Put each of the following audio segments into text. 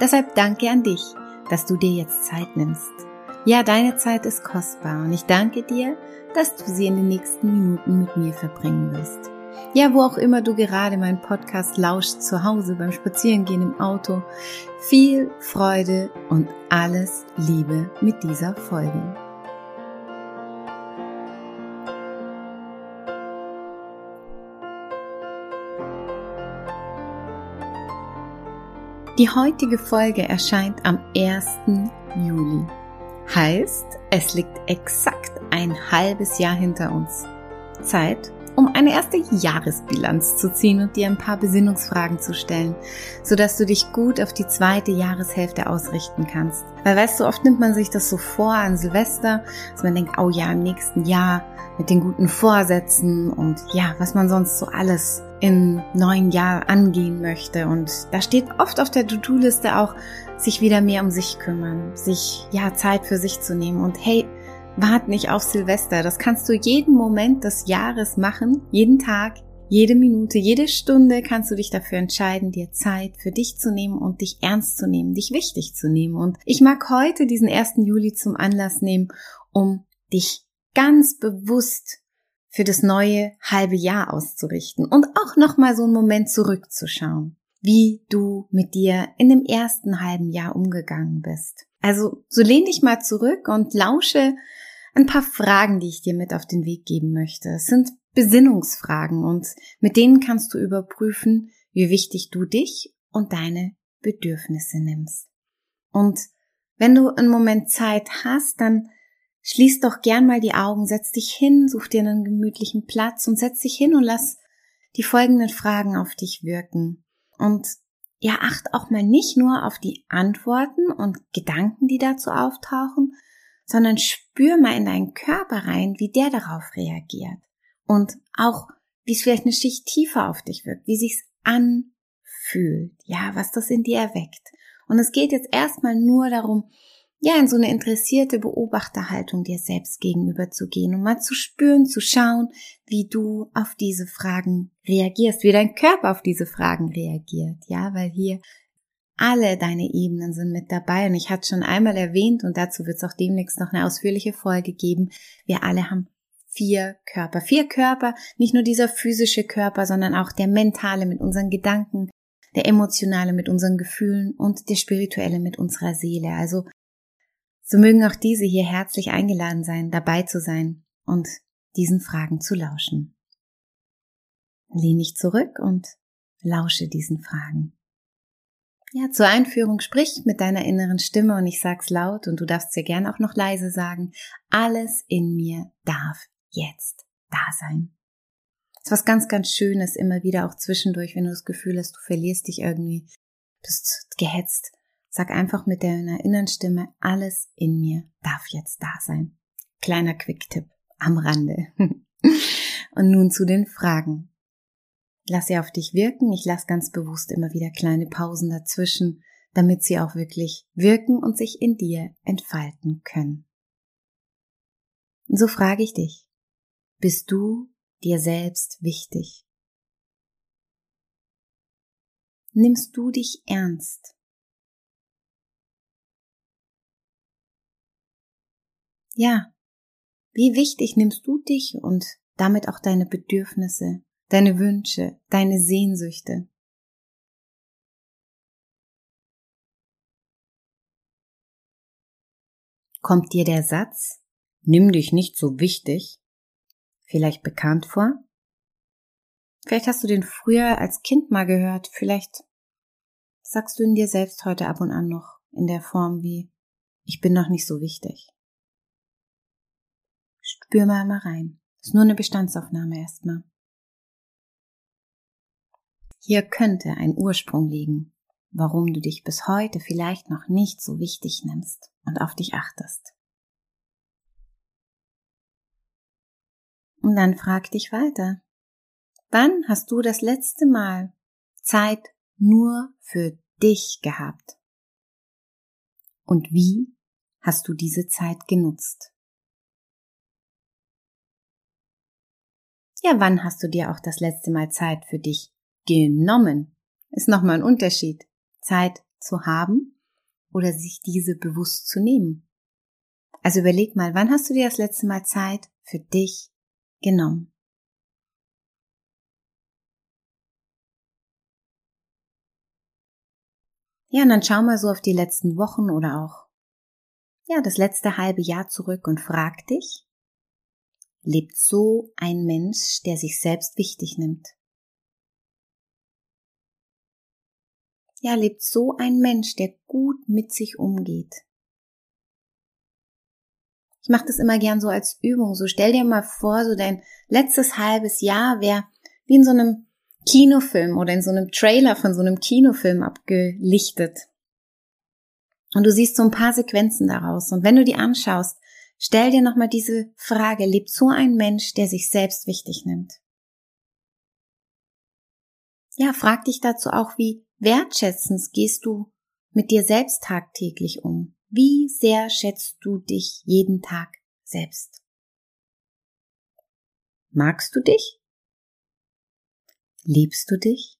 Deshalb danke an dich, dass du dir jetzt Zeit nimmst. Ja, deine Zeit ist kostbar und ich danke dir, dass du sie in den nächsten Minuten mit mir verbringen wirst. Ja, wo auch immer du gerade meinen Podcast lauscht, zu Hause, beim Spazierengehen im Auto. Viel Freude und alles Liebe mit dieser Folge. Die heutige Folge erscheint am 1. Juli. Heißt, es liegt exakt ein halbes Jahr hinter uns. Zeit, um eine erste Jahresbilanz zu ziehen und dir ein paar Besinnungsfragen zu stellen, sodass du dich gut auf die zweite Jahreshälfte ausrichten kannst. Weil weißt du, oft nimmt man sich das so vor an Silvester, dass man denkt, oh ja, im nächsten Jahr mit den guten Vorsätzen und ja, was man sonst so alles im neuen Jahr angehen möchte. Und da steht oft auf der To-Do-Liste auch, sich wieder mehr um sich kümmern, sich ja Zeit für sich zu nehmen. Und hey, wart nicht auf Silvester. Das kannst du jeden Moment des Jahres machen, jeden Tag, jede Minute, jede Stunde kannst du dich dafür entscheiden, dir Zeit für dich zu nehmen und dich ernst zu nehmen, dich wichtig zu nehmen. Und ich mag heute diesen 1. Juli zum Anlass nehmen, um dich ganz bewusst für das neue halbe Jahr auszurichten und auch nochmal so einen Moment zurückzuschauen, wie du mit dir in dem ersten halben Jahr umgegangen bist. Also so lehn dich mal zurück und lausche ein paar Fragen, die ich dir mit auf den Weg geben möchte. Es sind Besinnungsfragen und mit denen kannst du überprüfen, wie wichtig du dich und deine Bedürfnisse nimmst. Und wenn du einen Moment Zeit hast, dann Schließ doch gern mal die Augen, setz dich hin, such dir einen gemütlichen Platz und setz dich hin und lass die folgenden Fragen auf dich wirken. Und ja, acht auch mal nicht nur auf die Antworten und Gedanken, die dazu auftauchen, sondern spür mal in deinen Körper rein, wie der darauf reagiert. Und auch, wie es vielleicht eine Schicht tiefer auf dich wirkt, wie sich's anfühlt, ja, was das in dir erweckt. Und es geht jetzt erstmal nur darum, ja, in so eine interessierte Beobachterhaltung dir selbst gegenüber zu gehen und mal zu spüren, zu schauen, wie du auf diese Fragen reagierst, wie dein Körper auf diese Fragen reagiert, ja, weil hier alle deine Ebenen sind mit dabei und ich hatte schon einmal erwähnt und dazu wird es auch demnächst noch eine ausführliche Folge geben. Wir alle haben vier Körper, vier Körper, nicht nur dieser physische Körper, sondern auch der mentale mit unseren Gedanken, der emotionale mit unseren Gefühlen und der spirituelle mit unserer Seele. Also so mögen auch diese hier herzlich eingeladen sein, dabei zu sein und diesen Fragen zu lauschen. Lehn dich zurück und lausche diesen Fragen. Ja, zur Einführung sprich mit deiner inneren Stimme und ich sag's laut und du darfst dir gern auch noch leise sagen. Alles in mir darf jetzt da sein. Das ist was ganz, ganz Schönes immer wieder auch zwischendurch, wenn du das Gefühl hast, du verlierst dich irgendwie, bist gehetzt, Sag einfach mit deiner inneren Stimme, alles in mir darf jetzt da sein. Kleiner Quicktipp am Rande. Und nun zu den Fragen. Lass sie auf dich wirken. Ich lasse ganz bewusst immer wieder kleine Pausen dazwischen, damit sie auch wirklich wirken und sich in dir entfalten können. Und so frage ich dich, bist du dir selbst wichtig? Nimmst du dich ernst? Ja, wie wichtig nimmst du dich und damit auch deine Bedürfnisse, deine Wünsche, deine Sehnsüchte? Kommt dir der Satz, nimm dich nicht so wichtig, vielleicht bekannt vor? Vielleicht hast du den früher als Kind mal gehört, vielleicht sagst du in dir selbst heute ab und an noch in der Form wie, ich bin noch nicht so wichtig. Spür mal mal rein. Ist nur eine Bestandsaufnahme erstmal. Hier könnte ein Ursprung liegen. warum du dich bis heute vielleicht noch nicht so wichtig nimmst und auf dich achtest. Und dann frag dich weiter. Wann hast du das letzte Mal Zeit nur für dich gehabt? Und wie hast du diese Zeit genutzt? Ja, wann hast du dir auch das letzte Mal Zeit für dich genommen? Ist nochmal ein Unterschied. Zeit zu haben oder sich diese bewusst zu nehmen. Also überleg mal, wann hast du dir das letzte Mal Zeit für dich genommen? Ja, und dann schau mal so auf die letzten Wochen oder auch, ja, das letzte halbe Jahr zurück und frag dich, lebt so ein Mensch, der sich selbst wichtig nimmt? Ja, lebt so ein Mensch, der gut mit sich umgeht? Ich mache das immer gern so als Übung. So stell dir mal vor, so dein letztes halbes Jahr wäre wie in so einem Kinofilm oder in so einem Trailer von so einem Kinofilm abgelichtet. Und du siehst so ein paar Sequenzen daraus. Und wenn du die anschaust, stell dir nochmal diese Frage, lebt so ein Mensch, der sich selbst wichtig nimmt? Ja, frag dich dazu auch, wie wertschätzend gehst du mit dir selbst tagtäglich um? Wie sehr schätzt du dich jeden Tag selbst? Magst du dich? Liebst du dich?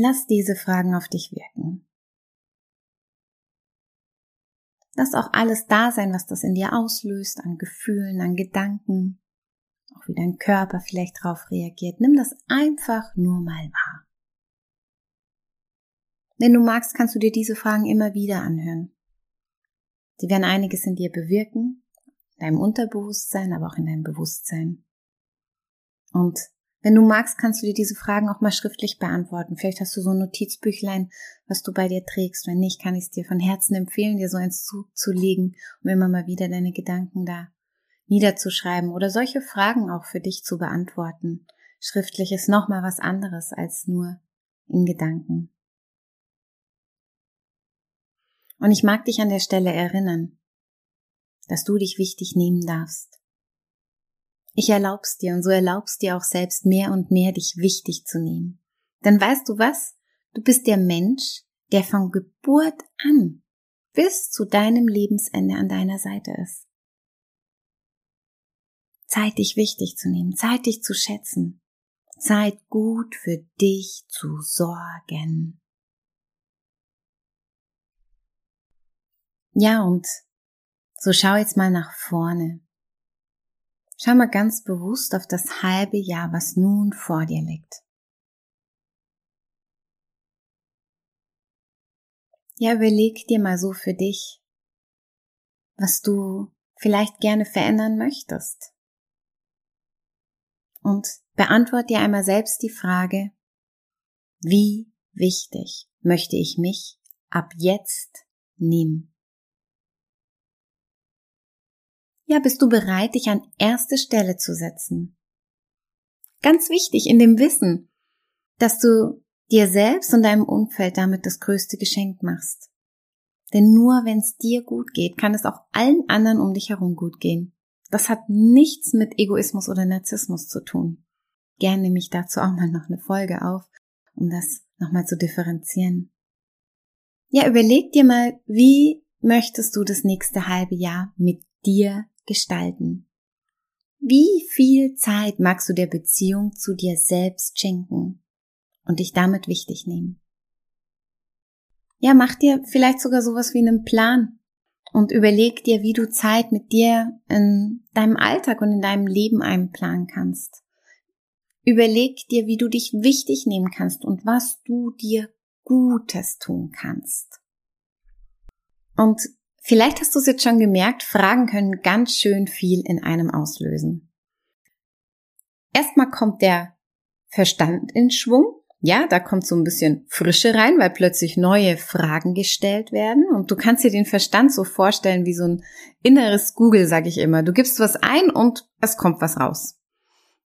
Lass diese Fragen auf dich wirken. Lass auch alles da sein, was das in dir auslöst, an Gefühlen, an Gedanken, auch wie dein Körper vielleicht darauf reagiert. Nimm das einfach nur mal wahr. Wenn du magst, kannst du dir diese Fragen immer wieder anhören. Sie werden einiges in dir bewirken deinem Unterbewusstsein, aber auch in deinem Bewusstsein. Und wenn du magst, kannst du dir diese Fragen auch mal schriftlich beantworten. Vielleicht hast du so ein Notizbüchlein, was du bei dir trägst. Wenn nicht, kann ich es dir von Herzen empfehlen, dir so eins zuzulegen, um immer mal wieder deine Gedanken da niederzuschreiben oder solche Fragen auch für dich zu beantworten. Schriftlich ist nochmal was anderes als nur in Gedanken. Und ich mag dich an der Stelle erinnern, dass du dich wichtig nehmen darfst. Ich erlaub's dir und so erlaubst dir auch selbst mehr und mehr dich wichtig zu nehmen. Denn weißt du was? Du bist der Mensch, der von Geburt an bis zu deinem Lebensende an deiner Seite ist. Zeit dich wichtig zu nehmen, Zeit dich zu schätzen, Zeit gut für dich zu sorgen. Ja, und so schau jetzt mal nach vorne. Schau mal ganz bewusst auf das halbe Jahr, was nun vor dir liegt. Ja, überleg dir mal so für dich, was du vielleicht gerne verändern möchtest. Und beantworte dir einmal selbst die Frage, wie wichtig möchte ich mich ab jetzt nehmen? Ja, bist du bereit, dich an erste Stelle zu setzen? Ganz wichtig in dem Wissen, dass du dir selbst und deinem Umfeld damit das größte Geschenk machst. Denn nur wenn es dir gut geht, kann es auch allen anderen um dich herum gut gehen. Das hat nichts mit Egoismus oder Narzissmus zu tun. Gerne nehme ich dazu auch mal noch eine Folge auf, um das nochmal zu differenzieren. Ja, überleg dir mal, wie möchtest du das nächste halbe Jahr mit dir gestalten? Wie viel Zeit magst du der Beziehung zu dir selbst schenken und dich damit wichtig nehmen? Ja, mach dir vielleicht sogar sowas wie einen Plan und überleg dir, wie du Zeit mit dir in deinem Alltag und in deinem Leben einplanen kannst. Überleg dir, wie du dich wichtig nehmen kannst und was du dir Gutes tun kannst. Und Vielleicht hast du es jetzt schon gemerkt, Fragen können ganz schön viel in einem auslösen. Erstmal kommt der Verstand in Schwung. Ja, da kommt so ein bisschen Frische rein, weil plötzlich neue Fragen gestellt werden. Und du kannst dir den Verstand so vorstellen wie so ein inneres Google, sag ich immer. Du gibst was ein und es kommt was raus.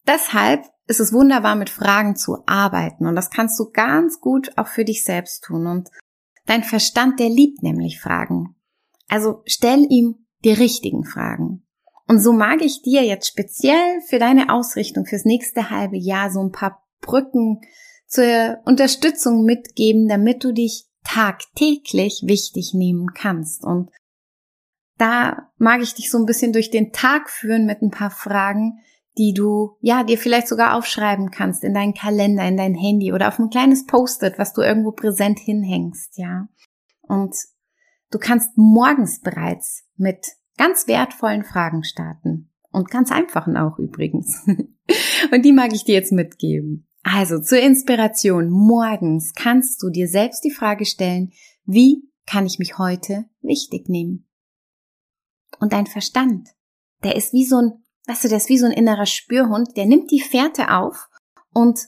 deshalb ist es wunderbar, mit Fragen zu arbeiten. Und das kannst du ganz gut auch für dich selbst tun. Und dein Verstand, der liebt nämlich Fragen. Also stell ihm die richtigen Fragen. Und so mag ich dir jetzt speziell für deine Ausrichtung fürs nächste halbe Jahr so ein paar Brücken zur Unterstützung mitgeben, damit du dich tagtäglich wichtig nehmen kannst. Und da mag ich dich so ein bisschen durch den Tag führen mit ein paar Fragen, die du, ja, dir vielleicht sogar aufschreiben kannst in deinen Kalender, in dein Handy oder auf ein kleines Post-it, was du irgendwo präsent hinhängst, ja. Und du kannst morgens bereits mit ganz wertvollen Fragen starten. Und ganz einfachen auch übrigens. Und die mag ich dir jetzt mitgeben. Also zur Inspiration. Morgens kannst du dir selbst die Frage stellen, wie kann ich mich heute wichtig nehmen? Und dein Verstand, der ist wie so ein Weißt du, der ist wie so ein innerer Spürhund, der nimmt die Fährte auf und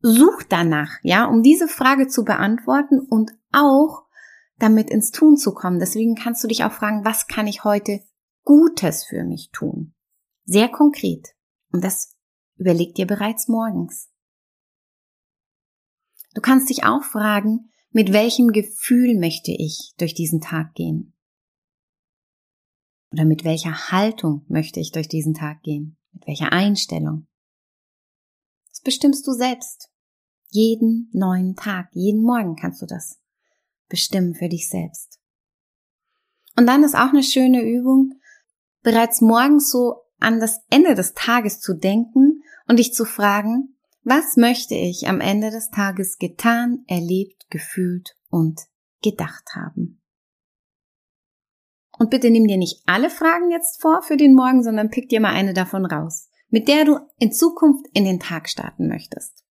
sucht danach, ja, um diese Frage zu beantworten und auch damit ins Tun zu kommen. Deswegen kannst du dich auch fragen, was kann ich heute Gutes für mich tun? Sehr konkret. Und das überleg dir bereits morgens. Du kannst dich auch fragen, mit welchem Gefühl möchte ich durch diesen Tag gehen? Oder mit welcher Haltung möchte ich durch diesen Tag gehen? Mit welcher Einstellung? Das bestimmst du selbst. Jeden neuen Tag, jeden Morgen kannst du das bestimmen für dich selbst. Und dann ist auch eine schöne Übung, bereits morgens so an das Ende des Tages zu denken und dich zu fragen, was möchte ich am Ende des Tages getan, erlebt, gefühlt und gedacht haben? Und bitte nimm dir nicht alle Fragen jetzt vor für den Morgen, sondern pick dir mal eine davon raus, mit der du in Zukunft in den Tag starten möchtest.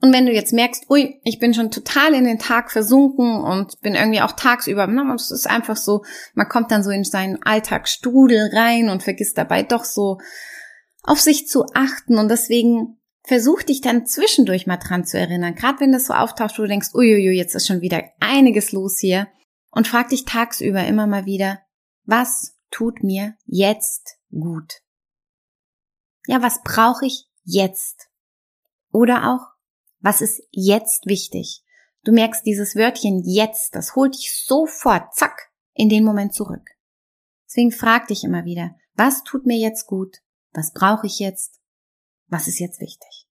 Und wenn du jetzt merkst, ui, ich bin schon total in den Tag versunken und bin irgendwie auch tagsüber, na, es ist einfach so, man kommt dann so in seinen Alltagsstrudel rein und vergisst dabei doch so auf sich zu achten und deswegen versuch dich dann zwischendurch mal dran zu erinnern, gerade wenn das so auftaucht, wo du denkst, uiuiui, jetzt ist schon wieder einiges los hier, und frag dich tagsüber immer mal wieder, was tut mir jetzt gut? Ja, was brauche ich jetzt? Oder auch, was ist jetzt wichtig? Du merkst dieses Wörtchen jetzt, das holt dich sofort, zack, in den Moment zurück. Deswegen frag dich immer wieder, was tut mir jetzt gut? Was brauche ich jetzt? Was ist jetzt wichtig?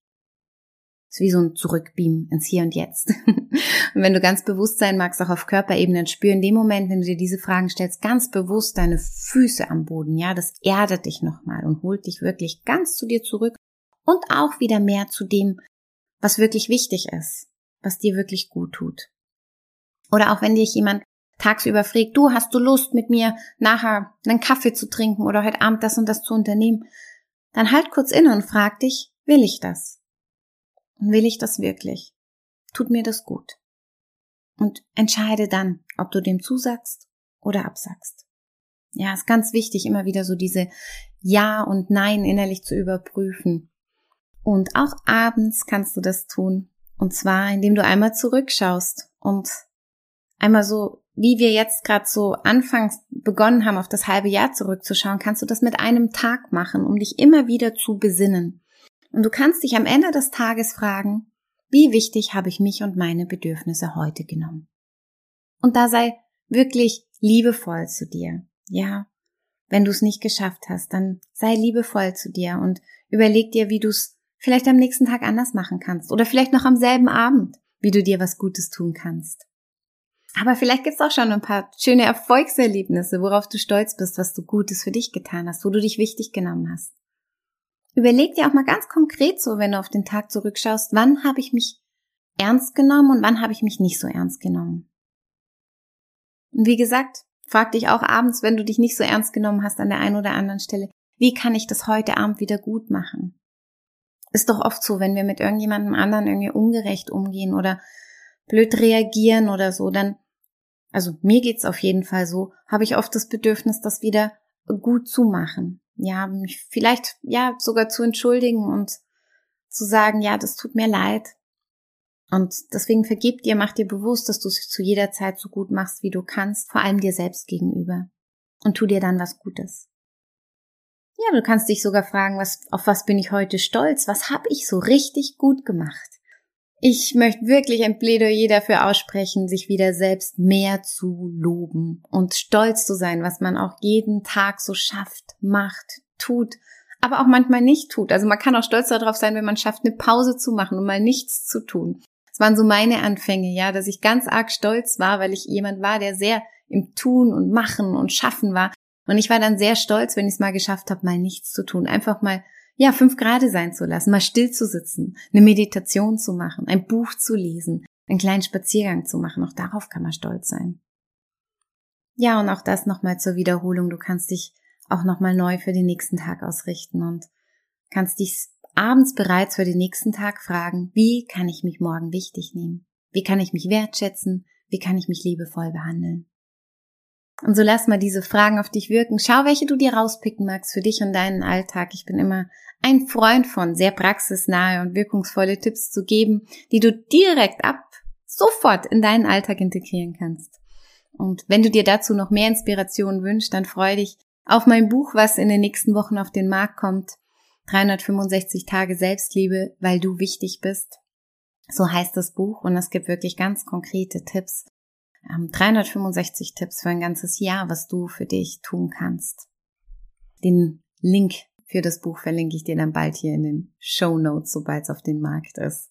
ist wie so ein Zurückbeamen ins Hier und Jetzt. und wenn du ganz bewusst sein magst, auch auf Körperebene, dann spür in dem Moment, wenn du dir diese Fragen stellst, ganz bewusst deine Füße am Boden. Ja, das erdet dich nochmal und holt dich wirklich ganz zu dir zurück und auch wieder mehr zu dem, was wirklich wichtig ist, was dir wirklich gut tut. Oder auch wenn dich jemand tagsüber fragt, du hast du Lust mit mir nachher einen Kaffee zu trinken oder heute Abend das und das zu unternehmen, dann halt kurz inne und frag dich, will ich das? Und will ich das wirklich? Tut mir das gut? Und entscheide dann, ob du dem zusagst oder absagst. Ja, ist ganz wichtig, immer wieder so diese Ja und Nein innerlich zu überprüfen. Und auch abends kannst du das tun. Und zwar, indem du einmal zurückschaust und einmal so, wie wir jetzt gerade so anfangs begonnen haben, auf das halbe Jahr zurückzuschauen, kannst du das mit einem Tag machen, um dich immer wieder zu besinnen. Und du kannst dich am Ende des Tages fragen, wie wichtig habe ich mich und meine Bedürfnisse heute genommen? Und da sei wirklich liebevoll zu dir. Ja, wenn du es nicht geschafft hast, dann sei liebevoll zu dir und überleg dir, wie du es vielleicht am nächsten Tag anders machen kannst oder vielleicht noch am selben Abend, wie du dir was Gutes tun kannst. Aber vielleicht gibt's auch schon ein paar schöne Erfolgserlebnisse, worauf du stolz bist, was du Gutes für dich getan hast, wo du dich wichtig genommen hast. Überleg dir auch mal ganz konkret so, wenn du auf den Tag zurückschaust, wann habe ich mich ernst genommen und wann habe ich mich nicht so ernst genommen. Und wie gesagt, frag dich auch abends, wenn du dich nicht so ernst genommen hast an der einen oder anderen Stelle, wie kann ich das heute Abend wieder gut machen? Ist doch oft so, wenn wir mit irgendjemandem anderen irgendwie ungerecht umgehen oder blöd reagieren oder so, dann, also mir geht's auf jeden Fall so, habe ich oft das Bedürfnis, das wieder gut zu machen ja, mich vielleicht ja sogar zu entschuldigen und zu sagen, ja, das tut mir leid. Und deswegen vergib dir, mach dir bewusst, dass du es zu jeder Zeit so gut machst, wie du kannst, vor allem dir selbst gegenüber. Und tu dir dann was Gutes. Ja, du kannst dich sogar fragen, was, auf was bin ich heute stolz? Was habe ich so richtig gut gemacht? Ich möchte wirklich ein Plädoyer dafür aussprechen, sich wieder selbst mehr zu loben und stolz zu sein, was man auch jeden Tag so schafft, macht, tut, aber auch manchmal nicht tut. Also man kann auch stolz darauf sein, wenn man schafft, eine Pause zu machen und mal nichts zu tun. Das waren so meine Anfänge, ja, dass ich ganz arg stolz war, weil ich jemand war, der sehr im Tun und Machen und Schaffen war. Und ich war dann sehr stolz, wenn ich es mal geschafft habe, mal nichts zu tun. Einfach mal, ja, fünf Grade sein zu lassen, mal still zu sitzen, eine Meditation zu machen, ein Buch zu lesen, einen kleinen Spaziergang zu machen. Auch darauf kann man stolz sein. Ja, und auch das nochmal zur Wiederholung. Du kannst dich auch nochmal neu für den nächsten Tag ausrichten und kannst dich abends bereits für den nächsten Tag fragen, wie kann ich mich morgen wichtig nehmen? Wie kann ich mich wertschätzen? Wie kann ich mich liebevoll behandeln? Und so lass mal diese Fragen auf dich wirken. Schau, welche du dir rauspicken magst für dich und deinen Alltag. Ich bin immer ein Freund von sehr praxisnahe und wirkungsvolle Tipps zu geben, die du direkt ab sofort in deinen Alltag integrieren kannst. Und wenn du dir dazu noch mehr Inspiration wünschst, dann freue dich auf mein Buch, was in den nächsten Wochen auf den Markt kommt. 365 Tage Selbstliebe, weil du wichtig bist. So heißt das Buch und es gibt wirklich ganz konkrete Tipps, 365 Tipps für ein ganzes Jahr, was du für dich tun kannst. Den Link für das Buch verlinke ich dir dann bald hier in den Show Notes, sobald es auf den Markt ist.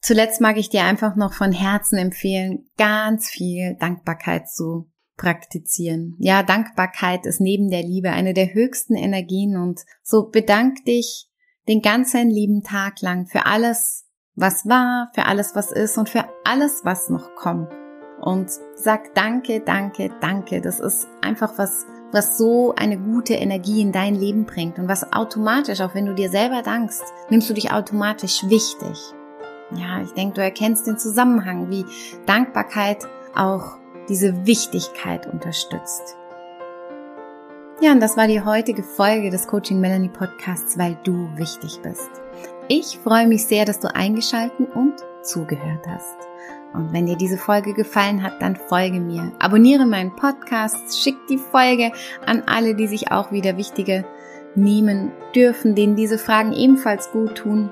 Zuletzt mag ich dir einfach noch von Herzen empfehlen, ganz viel Dankbarkeit zu praktizieren. Ja, Dankbarkeit ist neben der Liebe eine der höchsten Energien und so bedank dich den ganzen lieben Tag lang für alles, was war, für alles, was ist und für alles, was noch kommt und sag danke, danke, danke. Das ist einfach was, was so eine gute Energie in dein Leben bringt und was automatisch, auch wenn du dir selber dankst, nimmst du dich automatisch wichtig. Ja, ich denke, du erkennst den Zusammenhang, wie Dankbarkeit auch diese Wichtigkeit unterstützt. Ja, und das war die heutige Folge des Coaching Melanie Podcasts, weil du wichtig bist. Ich freue mich sehr, dass du eingeschalten und zugehört hast. Und wenn dir diese Folge gefallen hat, dann folge mir. Abonniere meinen Podcast, schick die Folge an alle, die sich auch wieder wichtige nehmen dürfen, denen diese Fragen ebenfalls gut tun.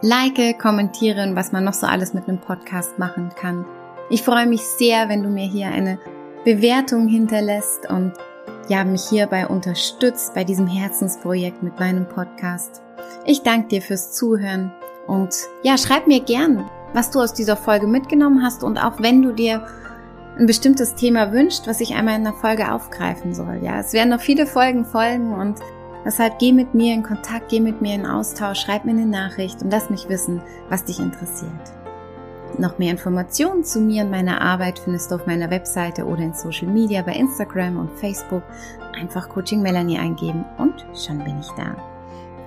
Like, kommentieren, was man noch so alles mit einem Podcast machen kann. Ich freue mich sehr, wenn du mir hier eine Bewertung hinterlässt und ja, mich hierbei unterstützt bei diesem Herzensprojekt mit meinem Podcast. Ich danke dir fürs Zuhören und ja, schreib mir gern, was du aus dieser Folge mitgenommen hast und auch wenn du dir ein bestimmtes Thema wünscht, was ich einmal in der Folge aufgreifen soll. Ja, es werden noch viele Folgen folgen und deshalb geh mit mir in Kontakt, geh mit mir in Austausch, schreib mir eine Nachricht und lass mich wissen, was dich interessiert. Noch mehr Informationen zu mir und meiner Arbeit findest du auf meiner Webseite oder in Social Media bei Instagram und Facebook. Einfach Coaching Melanie eingeben und schon bin ich da.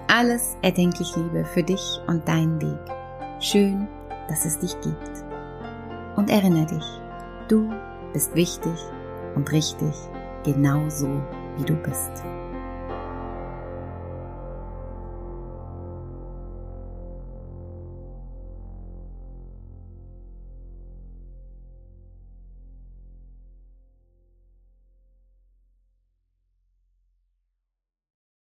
Alles erdenklich Liebe für dich und deinen Weg. Schön, dass es dich gibt. Und erinnere dich, du bist wichtig und richtig, genauso wie du bist.